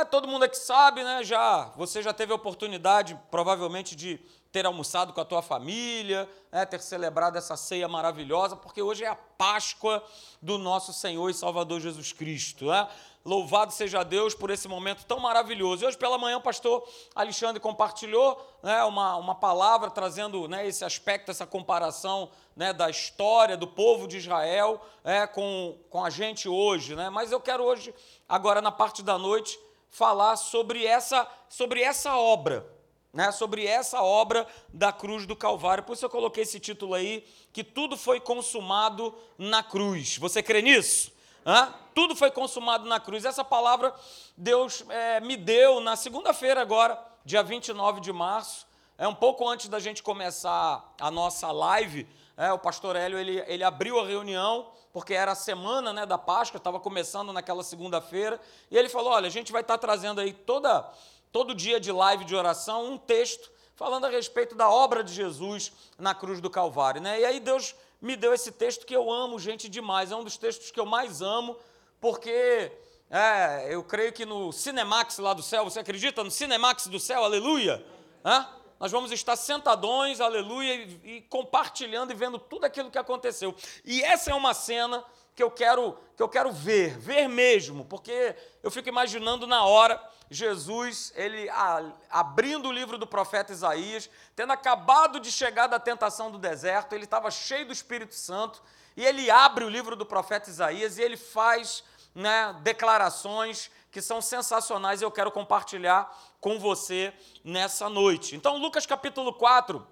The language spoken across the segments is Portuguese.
É, todo mundo aqui sabe, né? Já, você já teve a oportunidade, provavelmente, de ter almoçado com a tua família, né, ter celebrado essa ceia maravilhosa, porque hoje é a Páscoa do nosso Senhor e Salvador Jesus Cristo. Né? Louvado seja Deus por esse momento tão maravilhoso. E hoje pela manhã o pastor Alexandre compartilhou né, uma, uma palavra trazendo né, esse aspecto, essa comparação né, da história do povo de Israel é, com, com a gente hoje. Né? Mas eu quero hoje, agora na parte da noite, falar sobre essa, sobre essa obra né, sobre essa obra da cruz do Calvário. Por isso eu coloquei esse título aí, que tudo foi consumado na cruz. Você crê nisso? Hã? Tudo foi consumado na cruz. Essa palavra Deus é, me deu na segunda-feira agora, dia 29 de março, é um pouco antes da gente começar a nossa live, é, o pastor Hélio ele, ele abriu a reunião, porque era a semana né, da Páscoa, estava começando naquela segunda-feira, e ele falou: olha, a gente vai estar tá trazendo aí toda todo dia de live de oração, um texto falando a respeito da obra de Jesus na cruz do Calvário. Né? E aí Deus me deu esse texto que eu amo, gente, demais. É um dos textos que eu mais amo, porque é, eu creio que no Cinemax lá do céu, você acredita no Cinemax do céu? Aleluia! Hã? Nós vamos estar sentadões, aleluia, e, e compartilhando e vendo tudo aquilo que aconteceu. E essa é uma cena que eu quero que eu quero ver, ver mesmo, porque eu fico imaginando na hora Jesus, ele a, abrindo o livro do profeta Isaías, tendo acabado de chegar da tentação do deserto, ele estava cheio do Espírito Santo, e ele abre o livro do profeta Isaías e ele faz né, declarações que são sensacionais e eu quero compartilhar com você nessa noite. Então, Lucas capítulo 4,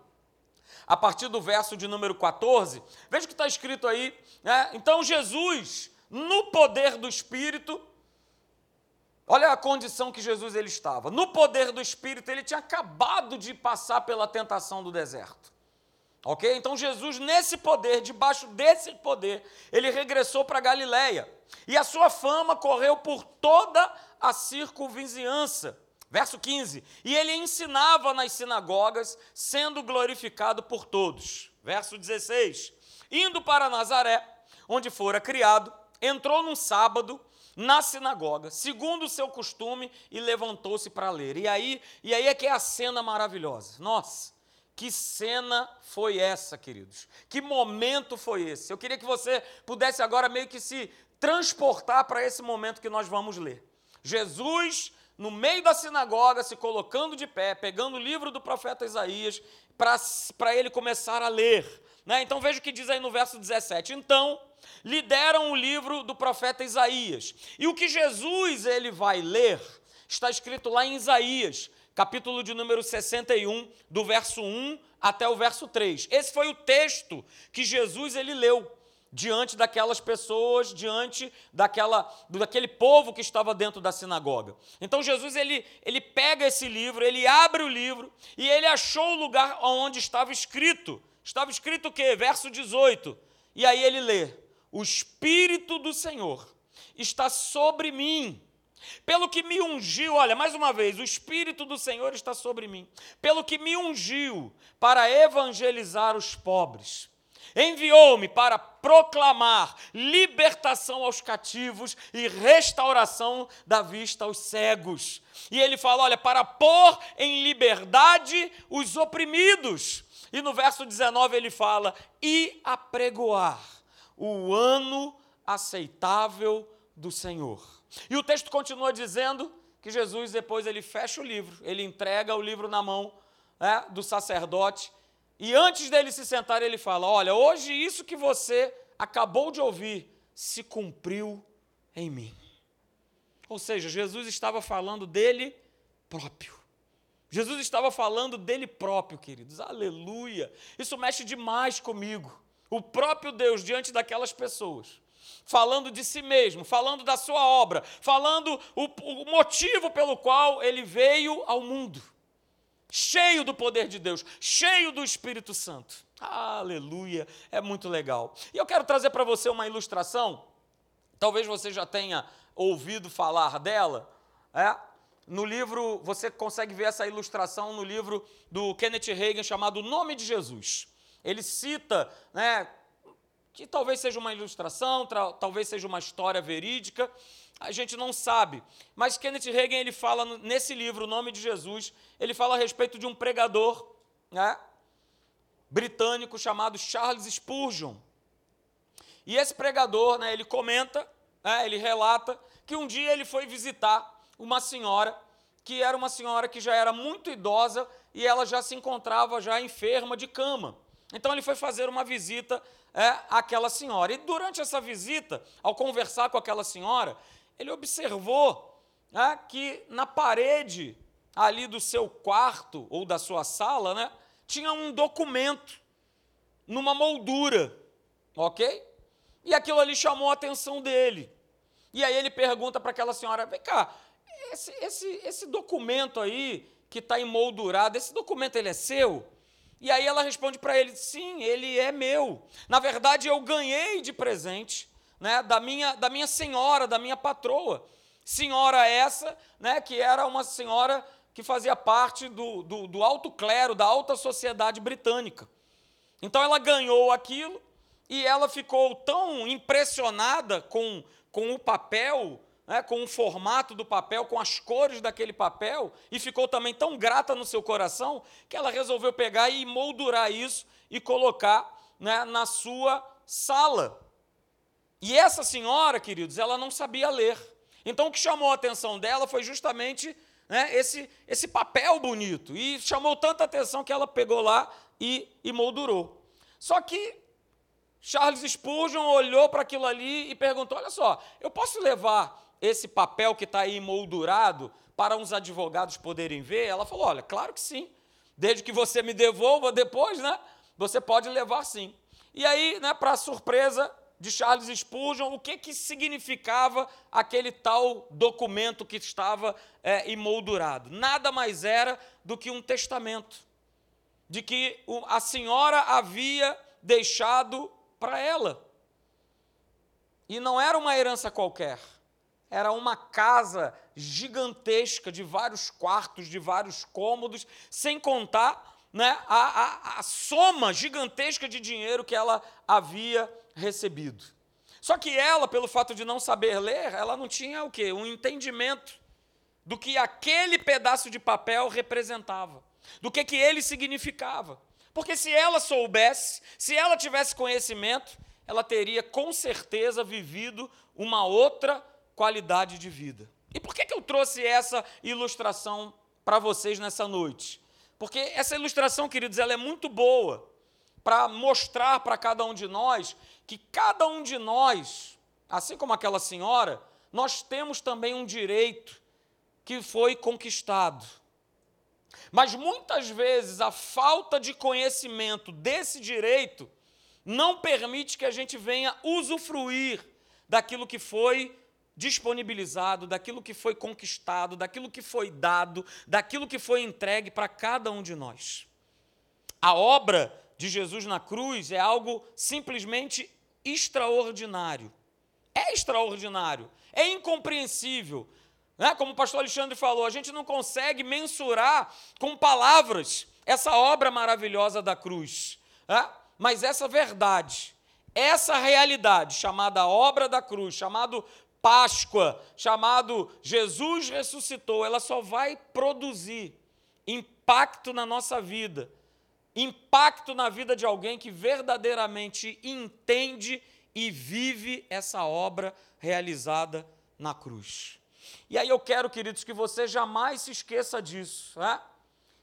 a partir do verso de número 14, veja o que está escrito aí. Né? Então, Jesus, no poder do Espírito, olha a condição que Jesus ele estava. No poder do Espírito, ele tinha acabado de passar pela tentação do deserto. Ok? Então Jesus, nesse poder, debaixo desse poder, ele regressou para Galiléia. E a sua fama correu por toda a circunvizinhança. Verso 15: E ele ensinava nas sinagogas, sendo glorificado por todos. Verso 16: Indo para Nazaré, onde fora criado, entrou num sábado na sinagoga, segundo o seu costume, e levantou-se para ler. E aí, e aí é que é a cena maravilhosa. Nossa, que cena foi essa, queridos? Que momento foi esse? Eu queria que você pudesse agora meio que se transportar para esse momento que nós vamos ler. Jesus no meio da sinagoga, se colocando de pé, pegando o livro do profeta Isaías, para ele começar a ler. Né? Então veja o que diz aí no verso 17. Então, lhe deram o livro do profeta Isaías. E o que Jesus ele vai ler está escrito lá em Isaías, capítulo de número 61, do verso 1 até o verso 3. Esse foi o texto que Jesus ele leu diante daquelas pessoas, diante daquela, daquele povo que estava dentro da sinagoga. Então Jesus ele, ele pega esse livro, ele abre o livro e ele achou o lugar onde estava escrito. Estava escrito o quê? Verso 18. E aí ele lê: O Espírito do Senhor está sobre mim. Pelo que me ungiu, olha, mais uma vez, o Espírito do Senhor está sobre mim. Pelo que me ungiu para evangelizar os pobres Enviou-me para proclamar libertação aos cativos e restauração da vista aos cegos. E ele fala: olha, para pôr em liberdade os oprimidos. E no verso 19 ele fala: e apregoar o ano aceitável do Senhor. E o texto continua dizendo que Jesus depois ele fecha o livro, ele entrega o livro na mão né, do sacerdote e antes dele se sentar, ele fala: Olha, hoje isso que você acabou de ouvir se cumpriu em mim. Ou seja, Jesus estava falando dele próprio. Jesus estava falando dele próprio, queridos. Aleluia. Isso mexe demais comigo. O próprio Deus diante daquelas pessoas, falando de si mesmo, falando da sua obra, falando o, o motivo pelo qual ele veio ao mundo cheio do poder de Deus, cheio do Espírito Santo. Aleluia, é muito legal. E eu quero trazer para você uma ilustração, talvez você já tenha ouvido falar dela, é? No livro, você consegue ver essa ilustração no livro do Kenneth Reagan chamado O Nome de Jesus. Ele cita, né, que talvez seja uma ilustração, talvez seja uma história verídica, a gente não sabe. Mas Kenneth Reagan ele fala nesse livro, O Nome de Jesus, ele fala a respeito de um pregador né, britânico chamado Charles Spurgeon. E esse pregador, né, ele comenta, né, ele relata que um dia ele foi visitar uma senhora que era uma senhora que já era muito idosa e ela já se encontrava já enferma de cama. Então ele foi fazer uma visita é, àquela senhora. E durante essa visita, ao conversar com aquela senhora, ele observou é, que na parede ali do seu quarto ou da sua sala, né, tinha um documento numa moldura, ok? E aquilo ali chamou a atenção dele. E aí ele pergunta para aquela senhora: vem cá, esse, esse, esse documento aí que está emoldurado, esse documento ele é seu? E aí ela responde para ele: sim, ele é meu. Na verdade, eu ganhei de presente né, da, minha, da minha senhora, da minha patroa. Senhora essa, né, que era uma senhora que fazia parte do, do, do alto clero, da alta sociedade britânica. Então ela ganhou aquilo e ela ficou tão impressionada com, com o papel né, com o formato do papel, com as cores daquele papel, e ficou também tão grata no seu coração que ela resolveu pegar e moldurar isso e colocar né, na sua sala. E essa senhora, queridos, ela não sabia ler. Então o que chamou a atenção dela foi justamente né, esse, esse papel bonito. E chamou tanta atenção que ela pegou lá e, e moldurou. Só que Charles Spurgeon olhou para aquilo ali e perguntou: Olha só, eu posso levar esse papel que está aí moldurado para uns advogados poderem ver? Ela falou: olha, claro que sim. Desde que você me devolva depois, né? Você pode levar sim. E aí, né, para surpresa de Charles Spurgeon, o que, que significava aquele tal documento que estava é, emoldurado? Nada mais era do que um testamento de que a senhora havia deixado para ela. E não era uma herança qualquer era uma casa gigantesca de vários quartos, de vários cômodos, sem contar né, a, a, a soma gigantesca de dinheiro que ela havia recebido. Só que ela, pelo fato de não saber ler, ela não tinha o quê? Um entendimento do que aquele pedaço de papel representava, do que, que ele significava. Porque se ela soubesse, se ela tivesse conhecimento, ela teria com certeza vivido uma outra qualidade de vida. E por que, que eu trouxe essa ilustração para vocês nessa noite? Porque essa ilustração, queridos, ela é muito boa para mostrar para cada um de nós que cada um de nós, assim como aquela senhora, nós temos também um direito que foi conquistado. Mas muitas vezes a falta de conhecimento desse direito não permite que a gente venha usufruir daquilo que foi disponibilizado, daquilo que foi conquistado, daquilo que foi dado, daquilo que foi entregue para cada um de nós. A obra de Jesus na cruz é algo simplesmente extraordinário. É extraordinário, é incompreensível. Né? Como o pastor Alexandre falou, a gente não consegue mensurar com palavras essa obra maravilhosa da cruz. Né? Mas essa verdade, essa realidade chamada obra da cruz, chamado Páscoa, chamado Jesus ressuscitou, ela só vai produzir impacto na nossa vida, impacto na vida de alguém que verdadeiramente entende e vive essa obra realizada na cruz. E aí eu quero, queridos, que você jamais se esqueça disso. Né?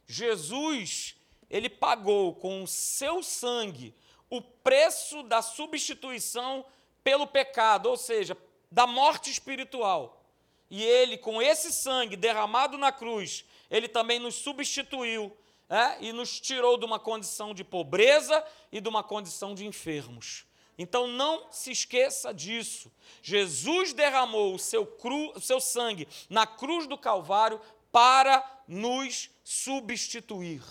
Jesus, ele pagou com o seu sangue o preço da substituição pelo pecado, ou seja, da morte espiritual. E ele, com esse sangue derramado na cruz, ele também nos substituiu é, e nos tirou de uma condição de pobreza e de uma condição de enfermos. Então não se esqueça disso. Jesus derramou o seu, cru, o seu sangue na cruz do Calvário para nos substituir.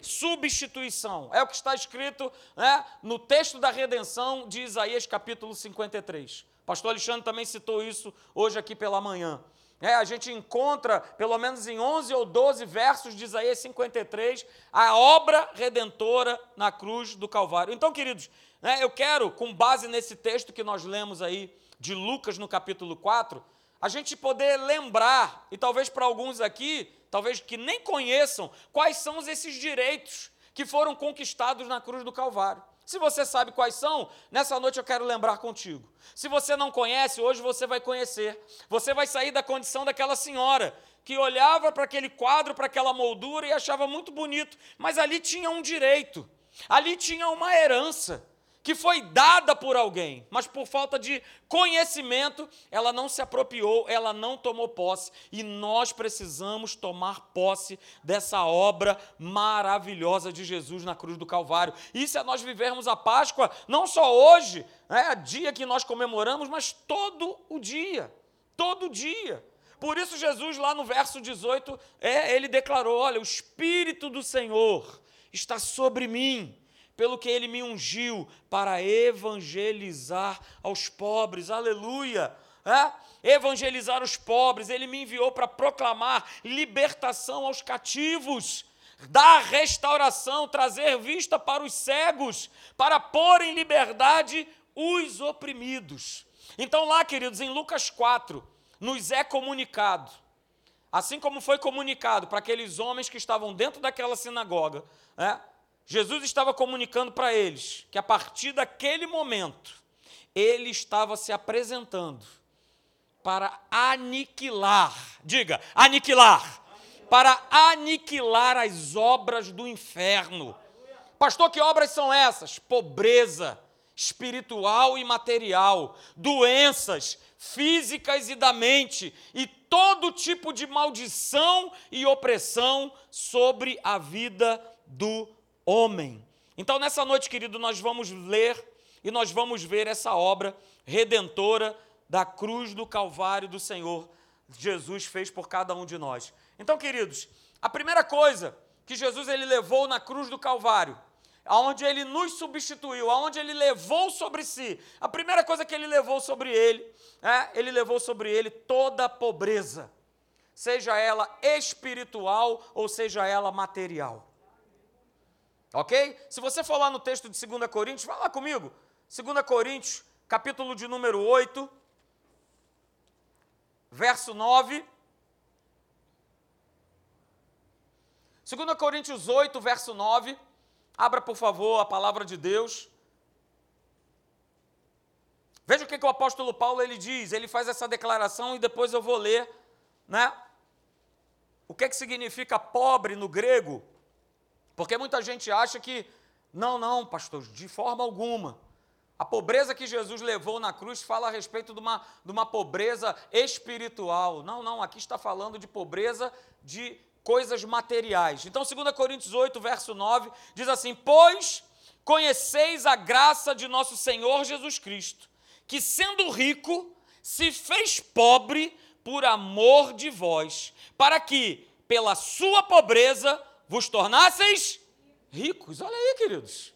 Substituição. É o que está escrito né, no texto da redenção de Isaías capítulo 53. Pastor Alexandre também citou isso hoje aqui pela manhã. É, a gente encontra, pelo menos em 11 ou 12 versos de Isaías 53, a obra redentora na cruz do Calvário. Então, queridos, né, eu quero, com base nesse texto que nós lemos aí de Lucas no capítulo 4, a gente poder lembrar, e talvez para alguns aqui, talvez que nem conheçam, quais são esses direitos que foram conquistados na cruz do Calvário. Se você sabe quais são, nessa noite eu quero lembrar contigo. Se você não conhece, hoje você vai conhecer. Você vai sair da condição daquela senhora que olhava para aquele quadro, para aquela moldura e achava muito bonito, mas ali tinha um direito, ali tinha uma herança que foi dada por alguém, mas por falta de conhecimento, ela não se apropriou, ela não tomou posse. E nós precisamos tomar posse dessa obra maravilhosa de Jesus na cruz do Calvário. E se nós vivermos a Páscoa, não só hoje, né, dia que nós comemoramos, mas todo o dia. Todo dia. Por isso, Jesus, lá no verso 18, é, ele declarou: Olha, o Espírito do Senhor está sobre mim pelo que ele me ungiu para evangelizar aos pobres. Aleluia! É? Evangelizar os pobres, ele me enviou para proclamar libertação aos cativos, dar restauração, trazer vista para os cegos, para pôr em liberdade os oprimidos. Então, lá, queridos, em Lucas 4, nos é comunicado, assim como foi comunicado para aqueles homens que estavam dentro daquela sinagoga, né? Jesus estava comunicando para eles que a partir daquele momento, ele estava se apresentando para aniquilar, diga, aniquilar, para aniquilar as obras do inferno. Pastor, que obras são essas? Pobreza espiritual e material, doenças físicas e da mente, e todo tipo de maldição e opressão sobre a vida do homem. Então, nessa noite, querido, nós vamos ler e nós vamos ver essa obra redentora da cruz do Calvário do Senhor. Jesus fez por cada um de nós. Então, queridos, a primeira coisa que Jesus ele levou na cruz do Calvário, aonde ele nos substituiu, aonde ele levou sobre si, a primeira coisa que ele levou sobre ele, é, ele levou sobre ele toda a pobreza, seja ela espiritual ou seja ela material. Ok? Se você for lá no texto de 2 Coríntios, vai lá comigo. 2 Coríntios, capítulo de número 8, verso 9. 2 Coríntios 8, verso 9. Abra, por favor, a palavra de Deus. Veja o que, que o apóstolo Paulo ele diz. Ele faz essa declaração e depois eu vou ler, né? O que, que significa pobre no grego? Porque muita gente acha que, não, não, pastor, de forma alguma. A pobreza que Jesus levou na cruz fala a respeito de uma, de uma pobreza espiritual. Não, não, aqui está falando de pobreza de coisas materiais. Então, 2 Coríntios 8, verso 9, diz assim: Pois conheceis a graça de nosso Senhor Jesus Cristo, que sendo rico, se fez pobre por amor de vós, para que, pela sua pobreza, vos tornasseis ricos. Olha aí, queridos.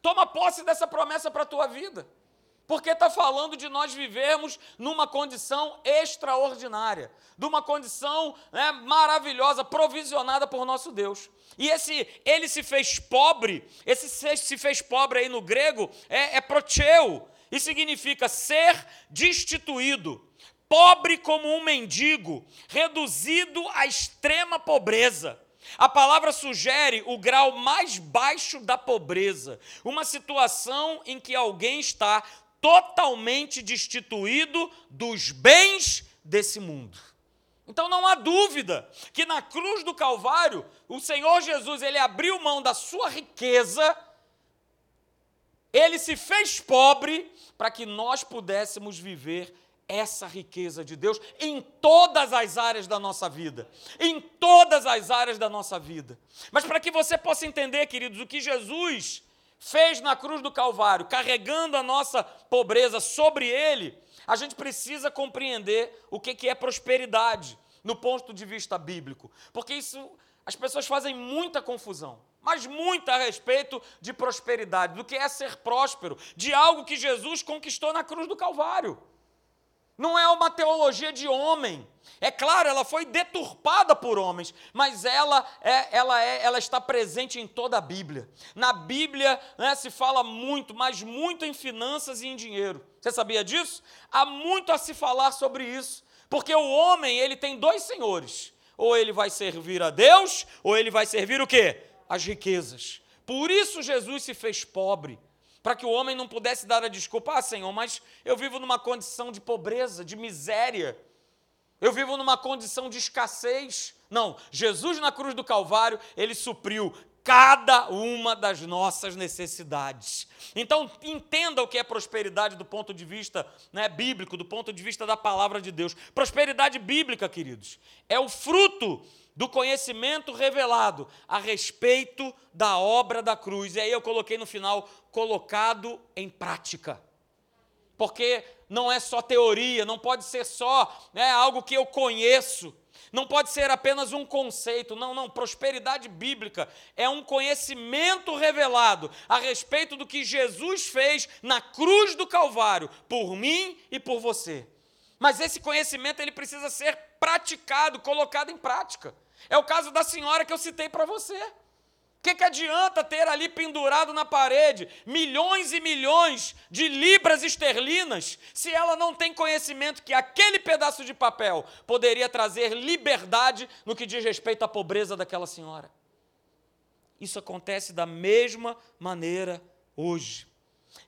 Toma posse dessa promessa para a tua vida. Porque está falando de nós vivermos numa condição extraordinária, de uma condição né, maravilhosa, provisionada por nosso Deus. E esse ele se fez pobre, esse se fez pobre aí no grego é, é proteu, e significa ser destituído, pobre como um mendigo, reduzido à extrema pobreza. A palavra sugere o grau mais baixo da pobreza, uma situação em que alguém está totalmente destituído dos bens desse mundo. Então não há dúvida que na cruz do Calvário, o Senhor Jesus, ele abriu mão da sua riqueza, ele se fez pobre para que nós pudéssemos viver essa riqueza de Deus em todas as áreas da nossa vida. Em todas as áreas da nossa vida. Mas para que você possa entender, queridos, o que Jesus fez na cruz do Calvário, carregando a nossa pobreza sobre ele, a gente precisa compreender o que é prosperidade no ponto de vista bíblico. Porque isso, as pessoas fazem muita confusão mas muito a respeito de prosperidade, do que é ser próspero, de algo que Jesus conquistou na cruz do Calvário. Não é uma teologia de homem. É claro, ela foi deturpada por homens, mas ela, é, ela, é, ela está presente em toda a Bíblia. Na Bíblia né, se fala muito, mas muito em finanças e em dinheiro. Você sabia disso? Há muito a se falar sobre isso, porque o homem ele tem dois senhores. Ou ele vai servir a Deus, ou ele vai servir o quê? As riquezas. Por isso Jesus se fez pobre, para que o homem não pudesse dar a desculpa, ah, Senhor, mas eu vivo numa condição de pobreza, de miséria eu vivo numa condição de escassez. Não, Jesus na cruz do Calvário, ele supriu cada uma das nossas necessidades. Então, entenda o que é prosperidade do ponto de vista né, bíblico, do ponto de vista da palavra de Deus. Prosperidade bíblica, queridos, é o fruto do conhecimento revelado a respeito da obra da cruz. E aí eu coloquei no final, colocado em prática porque não é só teoria, não pode ser só né, algo que eu conheço, não pode ser apenas um conceito, não, não. Prosperidade bíblica é um conhecimento revelado a respeito do que Jesus fez na cruz do Calvário, por mim e por você. Mas esse conhecimento ele precisa ser praticado, colocado em prática. É o caso da senhora que eu citei para você. O que, que adianta ter ali pendurado na parede milhões e milhões de libras esterlinas se ela não tem conhecimento que aquele pedaço de papel poderia trazer liberdade no que diz respeito à pobreza daquela senhora? Isso acontece da mesma maneira hoje.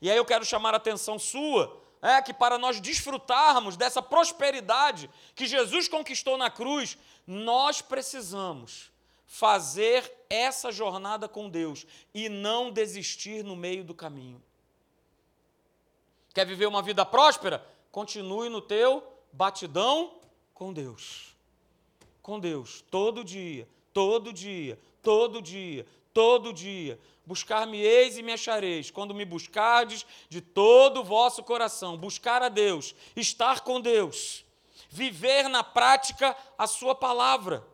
E aí eu quero chamar a atenção sua, é que para nós desfrutarmos dessa prosperidade que Jesus conquistou na cruz, nós precisamos fazer essa jornada com Deus e não desistir no meio do caminho. Quer viver uma vida próspera? Continue no teu batidão com Deus. Com Deus, todo dia, todo dia, todo dia, todo dia. Buscar-me-eis e me achareis, quando me buscardes de todo o vosso coração. Buscar a Deus, estar com Deus, viver na prática a Sua palavra.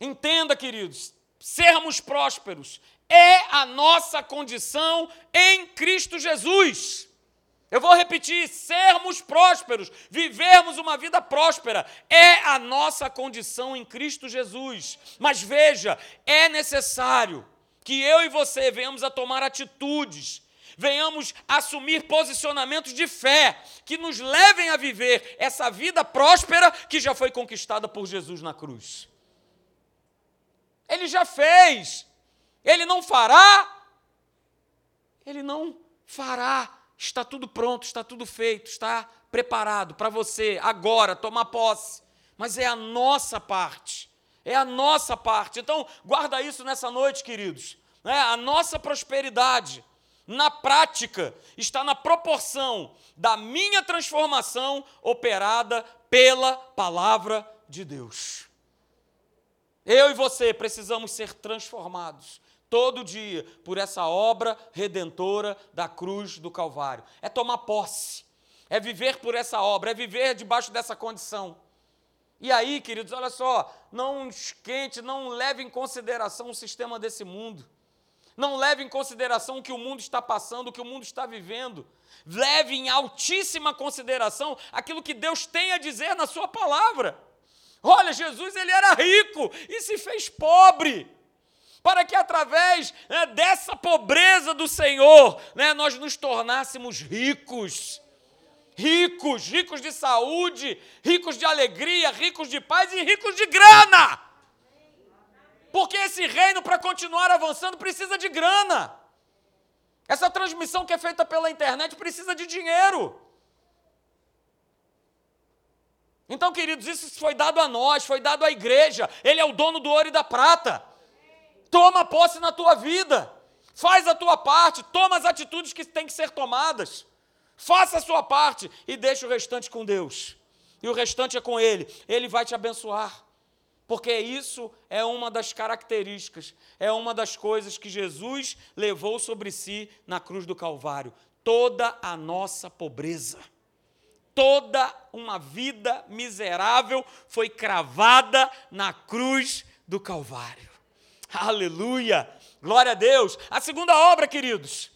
Entenda, queridos, sermos prósperos é a nossa condição em Cristo Jesus. Eu vou repetir: sermos prósperos, vivermos uma vida próspera, é a nossa condição em Cristo Jesus. Mas veja, é necessário que eu e você venhamos a tomar atitudes, venhamos assumir posicionamentos de fé que nos levem a viver essa vida próspera que já foi conquistada por Jesus na cruz. Ele já fez. Ele não fará. Ele não fará. Está tudo pronto, está tudo feito, está preparado para você agora tomar posse. Mas é a nossa parte. É a nossa parte. Então, guarda isso nessa noite, queridos. É, a nossa prosperidade, na prática, está na proporção da minha transformação operada pela palavra de Deus. Eu e você precisamos ser transformados todo dia por essa obra redentora da cruz do Calvário. É tomar posse, é viver por essa obra, é viver debaixo dessa condição. E aí, queridos, olha só, não esquente, não leve em consideração o sistema desse mundo. Não leve em consideração o que o mundo está passando, o que o mundo está vivendo. Leve em altíssima consideração aquilo que Deus tem a dizer na Sua palavra. Olha, Jesus ele era rico e se fez pobre, para que através né, dessa pobreza do Senhor, né, nós nos tornássemos ricos. Ricos, ricos de saúde, ricos de alegria, ricos de paz e ricos de grana. Porque esse reino, para continuar avançando, precisa de grana. Essa transmissão que é feita pela internet precisa de dinheiro. Então, queridos, isso foi dado a nós, foi dado à igreja. Ele é o dono do ouro e da prata. Toma posse na tua vida. Faz a tua parte, toma as atitudes que têm que ser tomadas. Faça a sua parte e deixe o restante com Deus. E o restante é com Ele. Ele vai te abençoar. Porque isso é uma das características, é uma das coisas que Jesus levou sobre si na cruz do Calvário. Toda a nossa pobreza toda uma vida miserável foi cravada na cruz do Calvário. Aleluia! Glória a Deus. A segunda obra, queridos,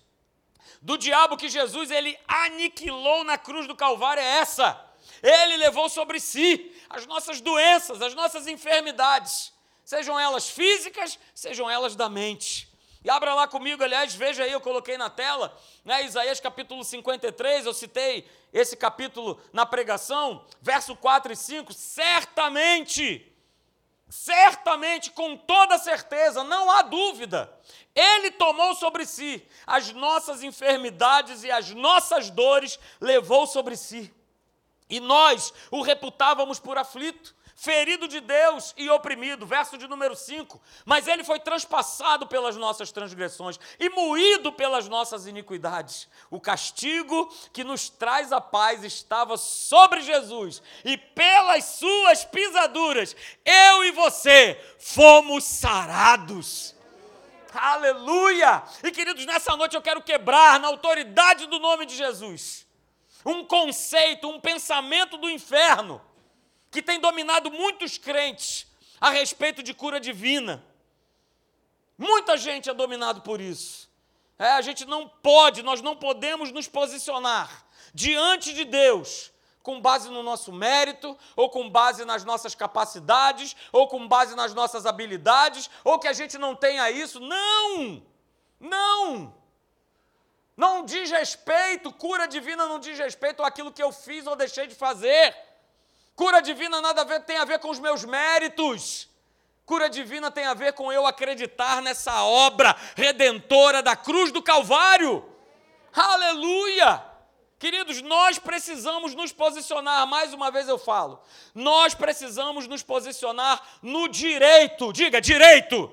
do diabo que Jesus ele aniquilou na cruz do Calvário é essa. Ele levou sobre si as nossas doenças, as nossas enfermidades, sejam elas físicas, sejam elas da mente. E abra lá comigo, aliás, veja aí, eu coloquei na tela, né, Isaías capítulo 53, eu citei esse capítulo na pregação, verso 4 e 5. Certamente, certamente, com toda certeza, não há dúvida, ele tomou sobre si as nossas enfermidades e as nossas dores, levou sobre si. E nós o reputávamos por aflito, ferido de Deus e oprimido. Verso de número 5. Mas ele foi transpassado pelas nossas transgressões e moído pelas nossas iniquidades. O castigo que nos traz a paz estava sobre Jesus, e pelas suas pisaduras, eu e você fomos sarados. Aleluia! E queridos, nessa noite eu quero quebrar na autoridade do nome de Jesus um conceito, um pensamento do inferno que tem dominado muitos crentes a respeito de cura divina. Muita gente é dominado por isso. É, a gente não pode, nós não podemos nos posicionar diante de Deus com base no nosso mérito, ou com base nas nossas capacidades, ou com base nas nossas habilidades, ou que a gente não tenha isso. Não! Não! Não diz respeito, cura divina não diz respeito àquilo que eu fiz ou deixei de fazer. Cura divina nada a ver, tem a ver com os meus méritos. Cura divina tem a ver com eu acreditar nessa obra redentora da cruz do Calvário. Aleluia! Queridos, nós precisamos nos posicionar, mais uma vez eu falo, nós precisamos nos posicionar no direito, diga direito,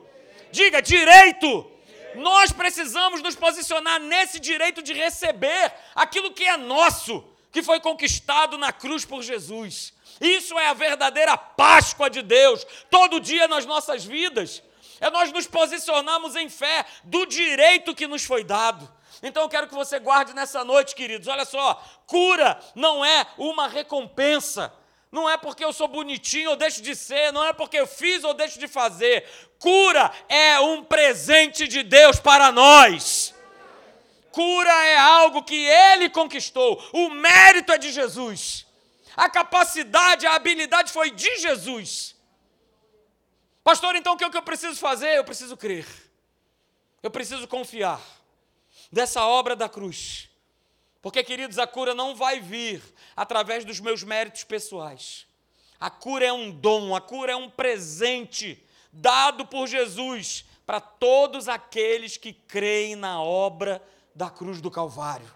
diga direito. Nós precisamos nos posicionar nesse direito de receber aquilo que é nosso, que foi conquistado na cruz por Jesus. Isso é a verdadeira Páscoa de Deus, todo dia nas nossas vidas. É nós nos posicionarmos em fé do direito que nos foi dado. Então eu quero que você guarde nessa noite, queridos. Olha só, cura não é uma recompensa. Não é porque eu sou bonitinho ou deixo de ser, não é porque eu fiz ou deixo de fazer. Cura é um presente de Deus para nós. Cura é algo que ele conquistou. O mérito é de Jesus. A capacidade, a habilidade foi de Jesus. Pastor, então o que, é que eu preciso fazer? Eu preciso crer. Eu preciso confiar dessa obra da cruz. Porque, queridos, a cura não vai vir através dos meus méritos pessoais. A cura é um dom, a cura é um presente dado por Jesus para todos aqueles que creem na obra da cruz do Calvário.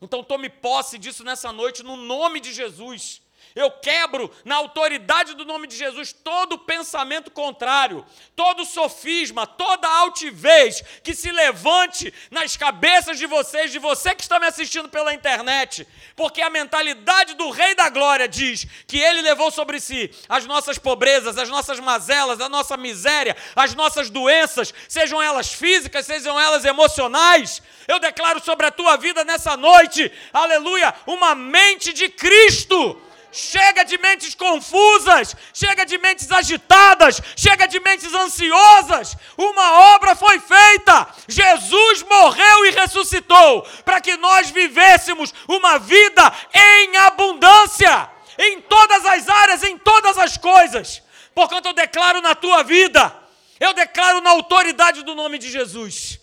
Então tome posse disso nessa noite, no nome de Jesus. Eu quebro na autoridade do nome de Jesus todo pensamento contrário, todo sofisma, toda altivez que se levante nas cabeças de vocês, de você que está me assistindo pela internet, porque a mentalidade do Rei da Glória diz que ele levou sobre si as nossas pobrezas, as nossas mazelas, a nossa miséria, as nossas doenças, sejam elas físicas, sejam elas emocionais. Eu declaro sobre a tua vida nessa noite, aleluia, uma mente de Cristo Chega de mentes confusas, chega de mentes agitadas, chega de mentes ansiosas. Uma obra foi feita. Jesus morreu e ressuscitou para que nós vivêssemos uma vida em abundância, em todas as áreas, em todas as coisas. Portanto, eu declaro na tua vida, eu declaro na autoridade do nome de Jesus,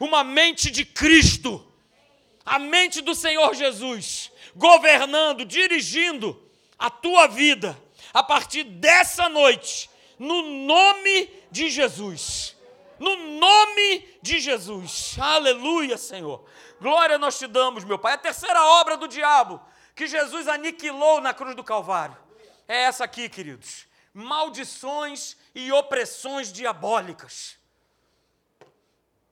uma mente de Cristo, a mente do Senhor Jesus, governando, dirigindo a tua vida a partir dessa noite, no nome de Jesus. No nome de Jesus. Aleluia, Senhor. Glória nós te damos, meu Pai. A terceira obra do diabo que Jesus aniquilou na cruz do Calvário é essa aqui, queridos: maldições e opressões diabólicas.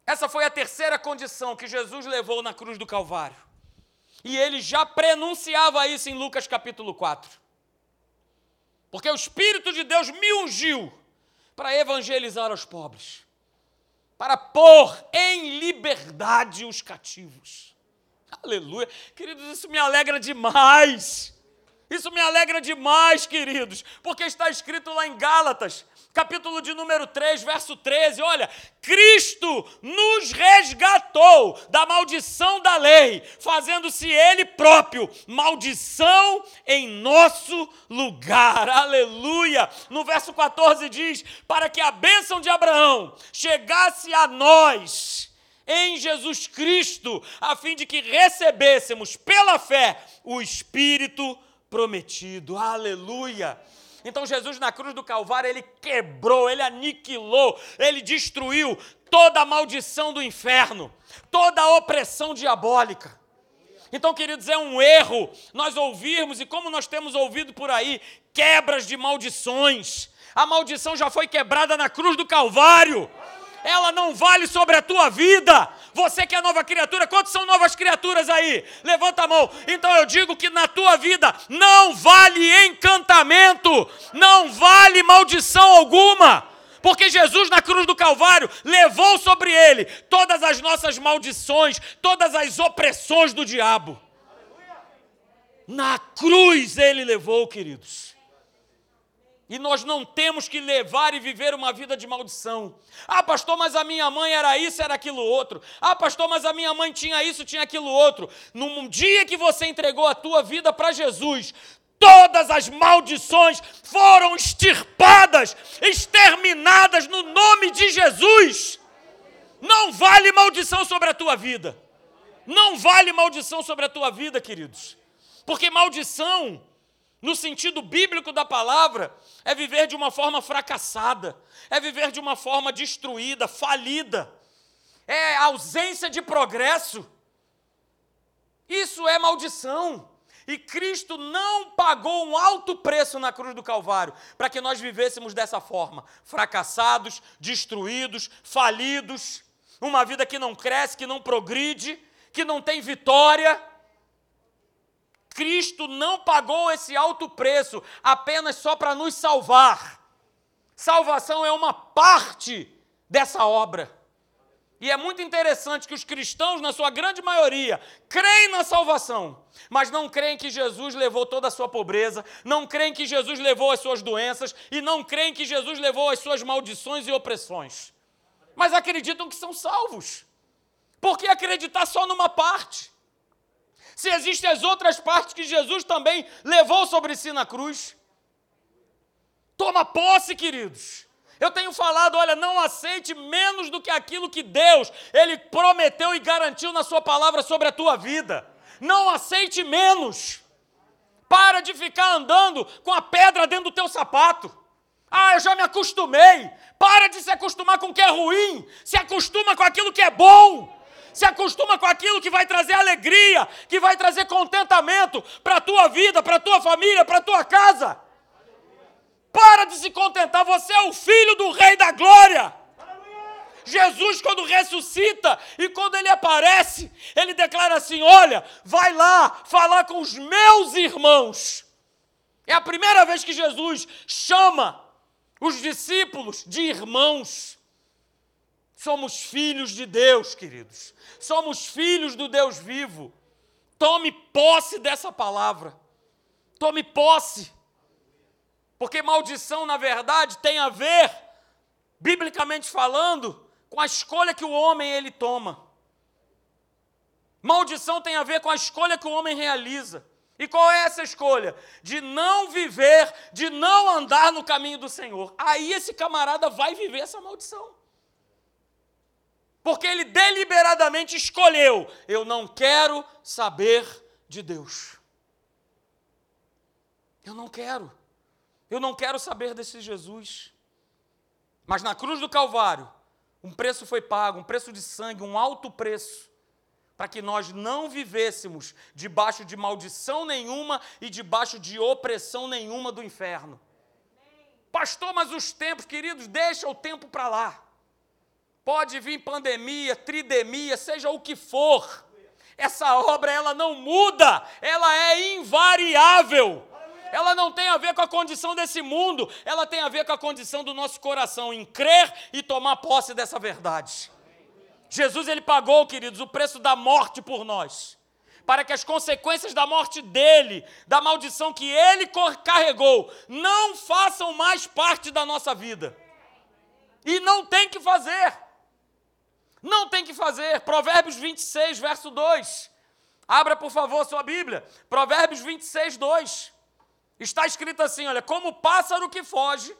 Essa foi a terceira condição que Jesus levou na cruz do Calvário. E ele já prenunciava isso em Lucas capítulo 4. Porque o Espírito de Deus me ungiu para evangelizar os pobres, para pôr em liberdade os cativos. Aleluia. Queridos, isso me alegra demais. Isso me alegra demais, queridos, porque está escrito lá em Gálatas, capítulo de número 3, verso 13. Olha, Cristo nos resgatou da maldição da lei, fazendo-se Ele próprio maldição em nosso lugar. Aleluia! No verso 14 diz: Para que a bênção de Abraão chegasse a nós em Jesus Cristo, a fim de que recebêssemos pela fé o Espírito prometido. Aleluia! Então Jesus na cruz do Calvário, ele quebrou, ele aniquilou, ele destruiu toda a maldição do inferno, toda a opressão diabólica. Então, queridos, é um erro nós ouvirmos, e como nós temos ouvido por aí, quebras de maldições. A maldição já foi quebrada na cruz do Calvário ela não vale sobre a tua vida. Você que é nova criatura, quantos são novas criaturas aí? Levanta a mão. Então eu digo que na tua vida não vale encantamento, não vale maldição alguma. Porque Jesus na cruz do Calvário levou sobre ele todas as nossas maldições, todas as opressões do diabo. Na cruz ele levou, queridos. E nós não temos que levar e viver uma vida de maldição. Ah, pastor, mas a minha mãe era isso, era aquilo outro. Ah, pastor, mas a minha mãe tinha isso, tinha aquilo outro. Num dia que você entregou a tua vida para Jesus, todas as maldições foram extirpadas, exterminadas no nome de Jesus. Não vale maldição sobre a tua vida. Não vale maldição sobre a tua vida, queridos. Porque maldição no sentido bíblico da palavra, é viver de uma forma fracassada, é viver de uma forma destruída, falida, é ausência de progresso. Isso é maldição. E Cristo não pagou um alto preço na cruz do Calvário para que nós vivêssemos dessa forma, fracassados, destruídos, falidos, uma vida que não cresce, que não progride, que não tem vitória. Cristo não pagou esse alto preço apenas só para nos salvar. Salvação é uma parte dessa obra. E é muito interessante que os cristãos, na sua grande maioria, creem na salvação, mas não creem que Jesus levou toda a sua pobreza, não creem que Jesus levou as suas doenças e não creem que Jesus levou as suas maldições e opressões. Mas acreditam que são salvos. Por que acreditar só numa parte? Se existem as outras partes que Jesus também levou sobre si na cruz. Toma posse, queridos. Eu tenho falado, olha, não aceite menos do que aquilo que Deus, Ele prometeu e garantiu na Sua palavra sobre a tua vida. Não aceite menos. Para de ficar andando com a pedra dentro do teu sapato. Ah, eu já me acostumei. Para de se acostumar com o que é ruim. Se acostuma com aquilo que é bom se acostuma com aquilo que vai trazer alegria, que vai trazer contentamento para a tua vida, para a tua família, para a tua casa. Para de se contentar, você é o filho do Rei da Glória. Jesus, quando ressuscita e quando ele aparece, ele declara assim: Olha, vai lá falar com os meus irmãos. É a primeira vez que Jesus chama os discípulos de irmãos. Somos filhos de Deus, queridos. Somos filhos do Deus vivo. Tome posse dessa palavra. Tome posse. Porque maldição, na verdade, tem a ver, biblicamente falando, com a escolha que o homem ele toma. Maldição tem a ver com a escolha que o homem realiza. E qual é essa escolha? De não viver, de não andar no caminho do Senhor. Aí esse camarada vai viver essa maldição porque ele deliberadamente escolheu: eu não quero saber de Deus. Eu não quero. Eu não quero saber desse Jesus. Mas na cruz do Calvário, um preço foi pago, um preço de sangue, um alto preço, para que nós não vivêssemos debaixo de maldição nenhuma e debaixo de opressão nenhuma do inferno. Pastor, mas os tempos, queridos, deixa o tempo para lá. Pode vir pandemia, tridemia, seja o que for. Essa obra ela não muda, ela é invariável. Ela não tem a ver com a condição desse mundo, ela tem a ver com a condição do nosso coração em crer e tomar posse dessa verdade. Jesus ele pagou, queridos, o preço da morte por nós, para que as consequências da morte dele, da maldição que ele carregou, não façam mais parte da nossa vida. E não tem que fazer. Não tem que fazer. Provérbios 26, verso 2. Abra, por favor, sua Bíblia. Provérbios 26, 2. Está escrito assim: olha, como o pássaro que foge,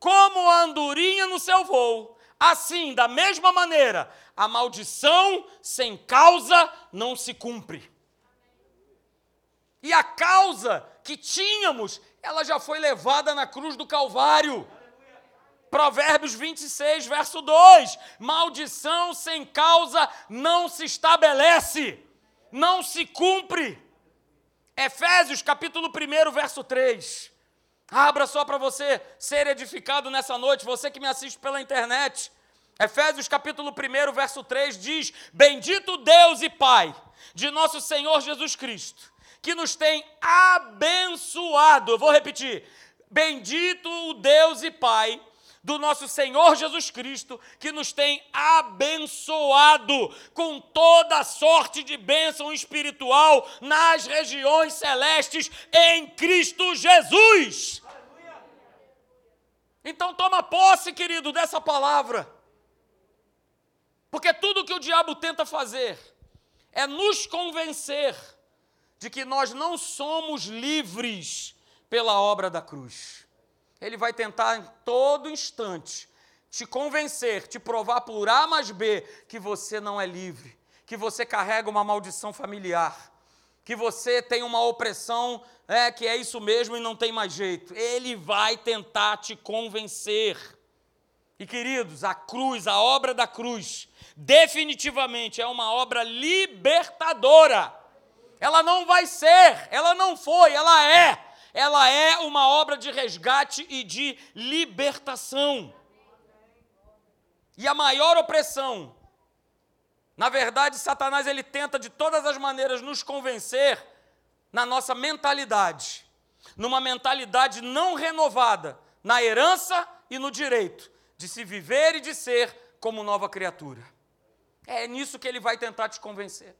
como a andorinha no seu voo, assim, da mesma maneira, a maldição sem causa não se cumpre. E a causa que tínhamos, ela já foi levada na cruz do Calvário. Provérbios 26, verso 2: Maldição sem causa não se estabelece, não se cumpre. Efésios capítulo 1, verso 3. Abra só para você ser edificado nessa noite, você que me assiste pela internet. Efésios capítulo 1, verso 3 diz: Bendito Deus e Pai de nosso Senhor Jesus Cristo, que nos tem abençoado. Eu vou repetir: Bendito o Deus e Pai do nosso Senhor Jesus Cristo, que nos tem abençoado com toda sorte de bênção espiritual nas regiões celestes em Cristo Jesus. Então toma posse, querido, dessa palavra. Porque tudo que o diabo tenta fazer é nos convencer de que nós não somos livres pela obra da cruz. Ele vai tentar em todo instante te convencer, te provar por A mais B que você não é livre, que você carrega uma maldição familiar, que você tem uma opressão, é, que é isso mesmo e não tem mais jeito. Ele vai tentar te convencer. E queridos, a cruz, a obra da cruz, definitivamente é uma obra libertadora. Ela não vai ser, ela não foi, ela é ela é uma obra de resgate e de libertação. E a maior opressão, na verdade, Satanás ele tenta de todas as maneiras nos convencer na nossa mentalidade, numa mentalidade não renovada, na herança e no direito de se viver e de ser como nova criatura. É nisso que ele vai tentar te convencer.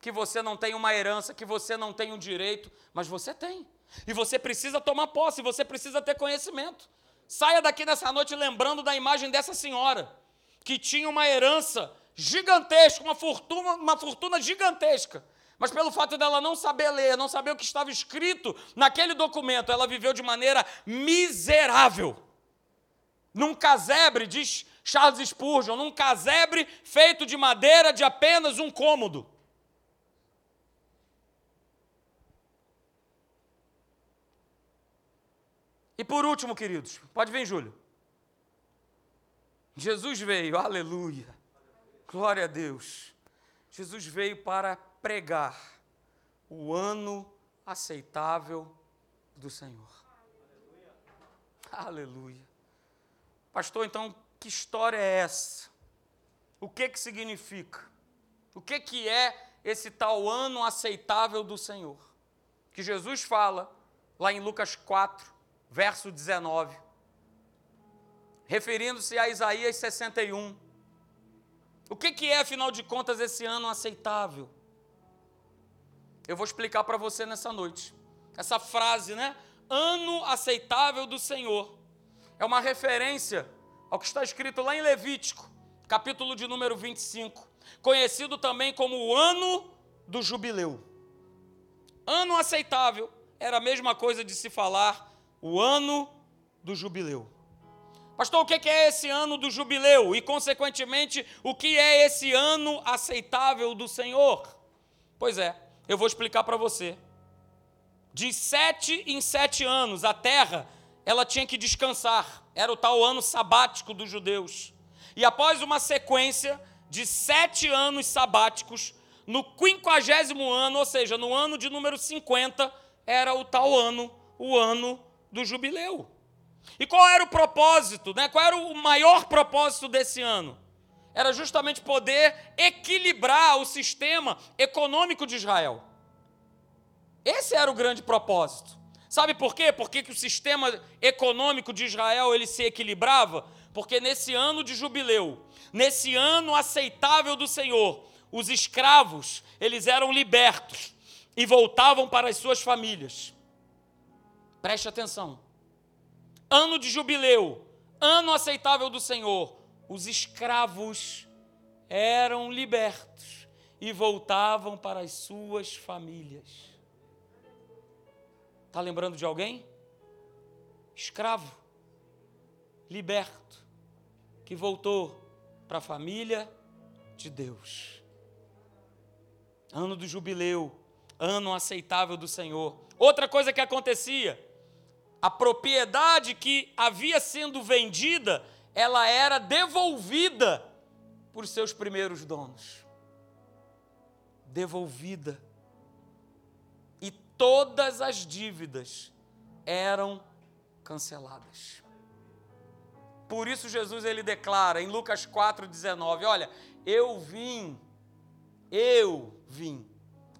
Que você não tem uma herança, que você não tem um direito, mas você tem. E você precisa tomar posse, você precisa ter conhecimento. Saia daqui nessa noite lembrando da imagem dessa senhora, que tinha uma herança gigantesca, uma fortuna, uma fortuna gigantesca. Mas pelo fato dela não saber ler, não saber o que estava escrito naquele documento, ela viveu de maneira miserável. Num casebre, diz Charles Spurgeon, num casebre feito de madeira de apenas um cômodo. E por último, queridos, pode vir, Júlio. Jesus veio, aleluia, glória a Deus. Jesus veio para pregar o ano aceitável do Senhor. Aleluia. Pastor, então, que história é essa? O que que significa? O que que é esse tal ano aceitável do Senhor? Que Jesus fala lá em Lucas 4, verso 19, referindo-se a Isaías 61. O que, que é, afinal de contas, esse ano aceitável? Eu vou explicar para você nessa noite. Essa frase, né? Ano aceitável do Senhor. É uma referência ao que está escrito lá em Levítico, capítulo de número 25, conhecido também como o ano do jubileu. Ano aceitável era a mesma coisa de se falar o ano do jubileu. Pastor, o que é esse ano do jubileu? E, consequentemente, o que é esse ano aceitável do Senhor? Pois é, eu vou explicar para você. De sete em sete anos, a terra ela tinha que descansar. Era o tal ano sabático dos judeus. E após uma sequência de sete anos sabáticos, no quinquagésimo ano, ou seja, no ano de número 50, era o tal ano, o ano do jubileu. E qual era o propósito, né? Qual era o maior propósito desse ano? Era justamente poder equilibrar o sistema econômico de Israel. Esse era o grande propósito. Sabe por quê? Porque que o sistema econômico de Israel ele se equilibrava? Porque nesse ano de jubileu, nesse ano aceitável do Senhor, os escravos, eles eram libertos e voltavam para as suas famílias. Preste atenção. Ano de jubileu, ano aceitável do Senhor, os escravos eram libertos e voltavam para as suas famílias. Está lembrando de alguém? Escravo, liberto, que voltou para a família de Deus. Ano do jubileu, ano aceitável do Senhor. Outra coisa que acontecia, a propriedade que havia sendo vendida, ela era devolvida por seus primeiros donos. Devolvida. E todas as dívidas eram canceladas. Por isso Jesus ele declara em Lucas 4:19, olha, eu vim eu vim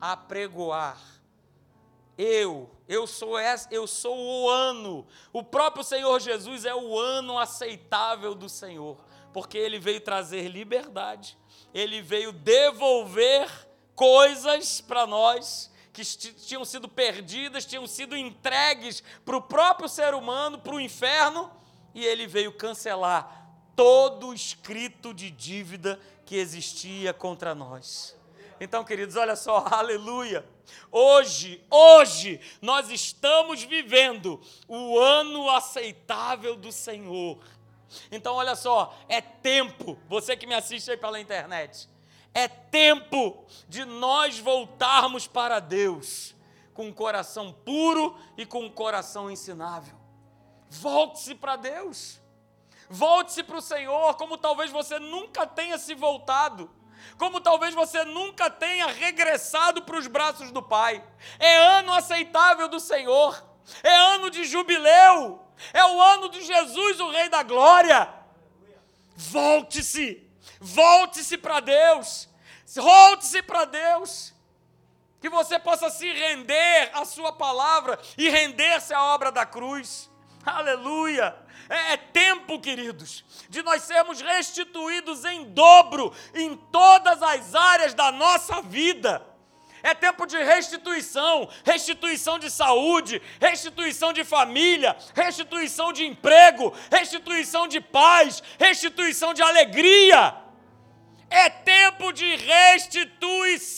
apregoar. Eu, eu sou essa, eu sou o ano. O próprio Senhor Jesus é o ano aceitável do Senhor, porque ele veio trazer liberdade. Ele veio devolver coisas para nós que tinham sido perdidas, tinham sido entregues para o próprio ser humano, para o inferno, e ele veio cancelar todo o escrito de dívida que existia contra nós. Então, queridos, olha só, aleluia. Hoje, hoje, nós estamos vivendo o ano aceitável do Senhor. Então, olha só, é tempo, você que me assiste aí pela internet, é tempo de nós voltarmos para Deus com um coração puro e com um coração ensinável. Volte-se para Deus, volte-se para o Senhor, como talvez você nunca tenha se voltado como talvez você nunca tenha regressado para os braços do Pai. É ano aceitável do Senhor, é ano de jubileu, é o ano de Jesus, o Rei da Glória. Volte-se, volte-se para Deus, volte-se para Deus. Que você possa se render à Sua palavra e render-se à obra da cruz. Aleluia! É, é tempo, queridos, de nós sermos restituídos em dobro em todas as áreas da nossa vida. É tempo de restituição, restituição de saúde, restituição de família, restituição de emprego, restituição de paz, restituição de alegria. É tempo de restituição.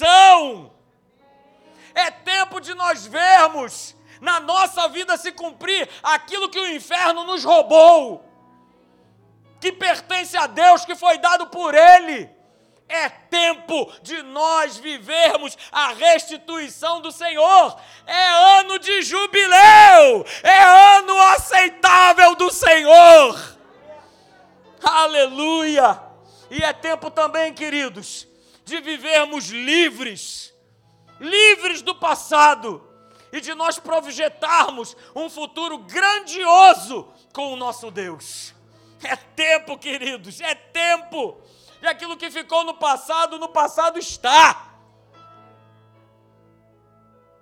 É tempo de nós vermos na nossa vida se cumprir aquilo que o inferno nos roubou, que pertence a Deus, que foi dado por Ele. É tempo de nós vivermos a restituição do Senhor. É ano de jubileu. É ano aceitável do Senhor. Aleluia. E é tempo também, queridos, de vivermos livres livres do passado e de nós projetarmos um futuro grandioso com o nosso Deus. É tempo, queridos, é tempo. E aquilo que ficou no passado, no passado está.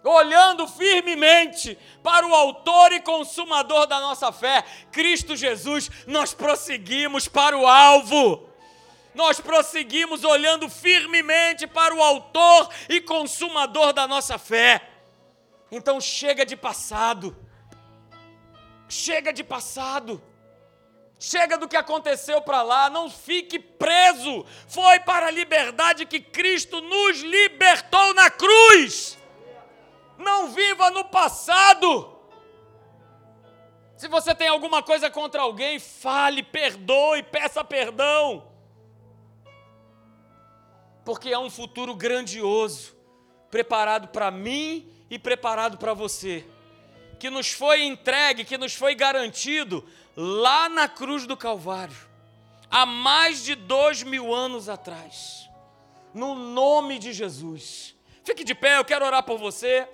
Olhando firmemente para o Autor e Consumador da nossa fé, Cristo Jesus, nós prosseguimos para o alvo nós prosseguimos olhando firmemente para o Autor e Consumador da nossa fé. Então chega de passado. Chega de passado. Chega do que aconteceu para lá, não fique preso. Foi para a liberdade que Cristo nos libertou na cruz. Não viva no passado. Se você tem alguma coisa contra alguém, fale, perdoe, peça perdão. Porque há um futuro grandioso preparado para mim e preparado para você, que nos foi entregue, que nos foi garantido lá na cruz do Calvário, há mais de dois mil anos atrás, no nome de Jesus. Fique de pé, eu quero orar por você.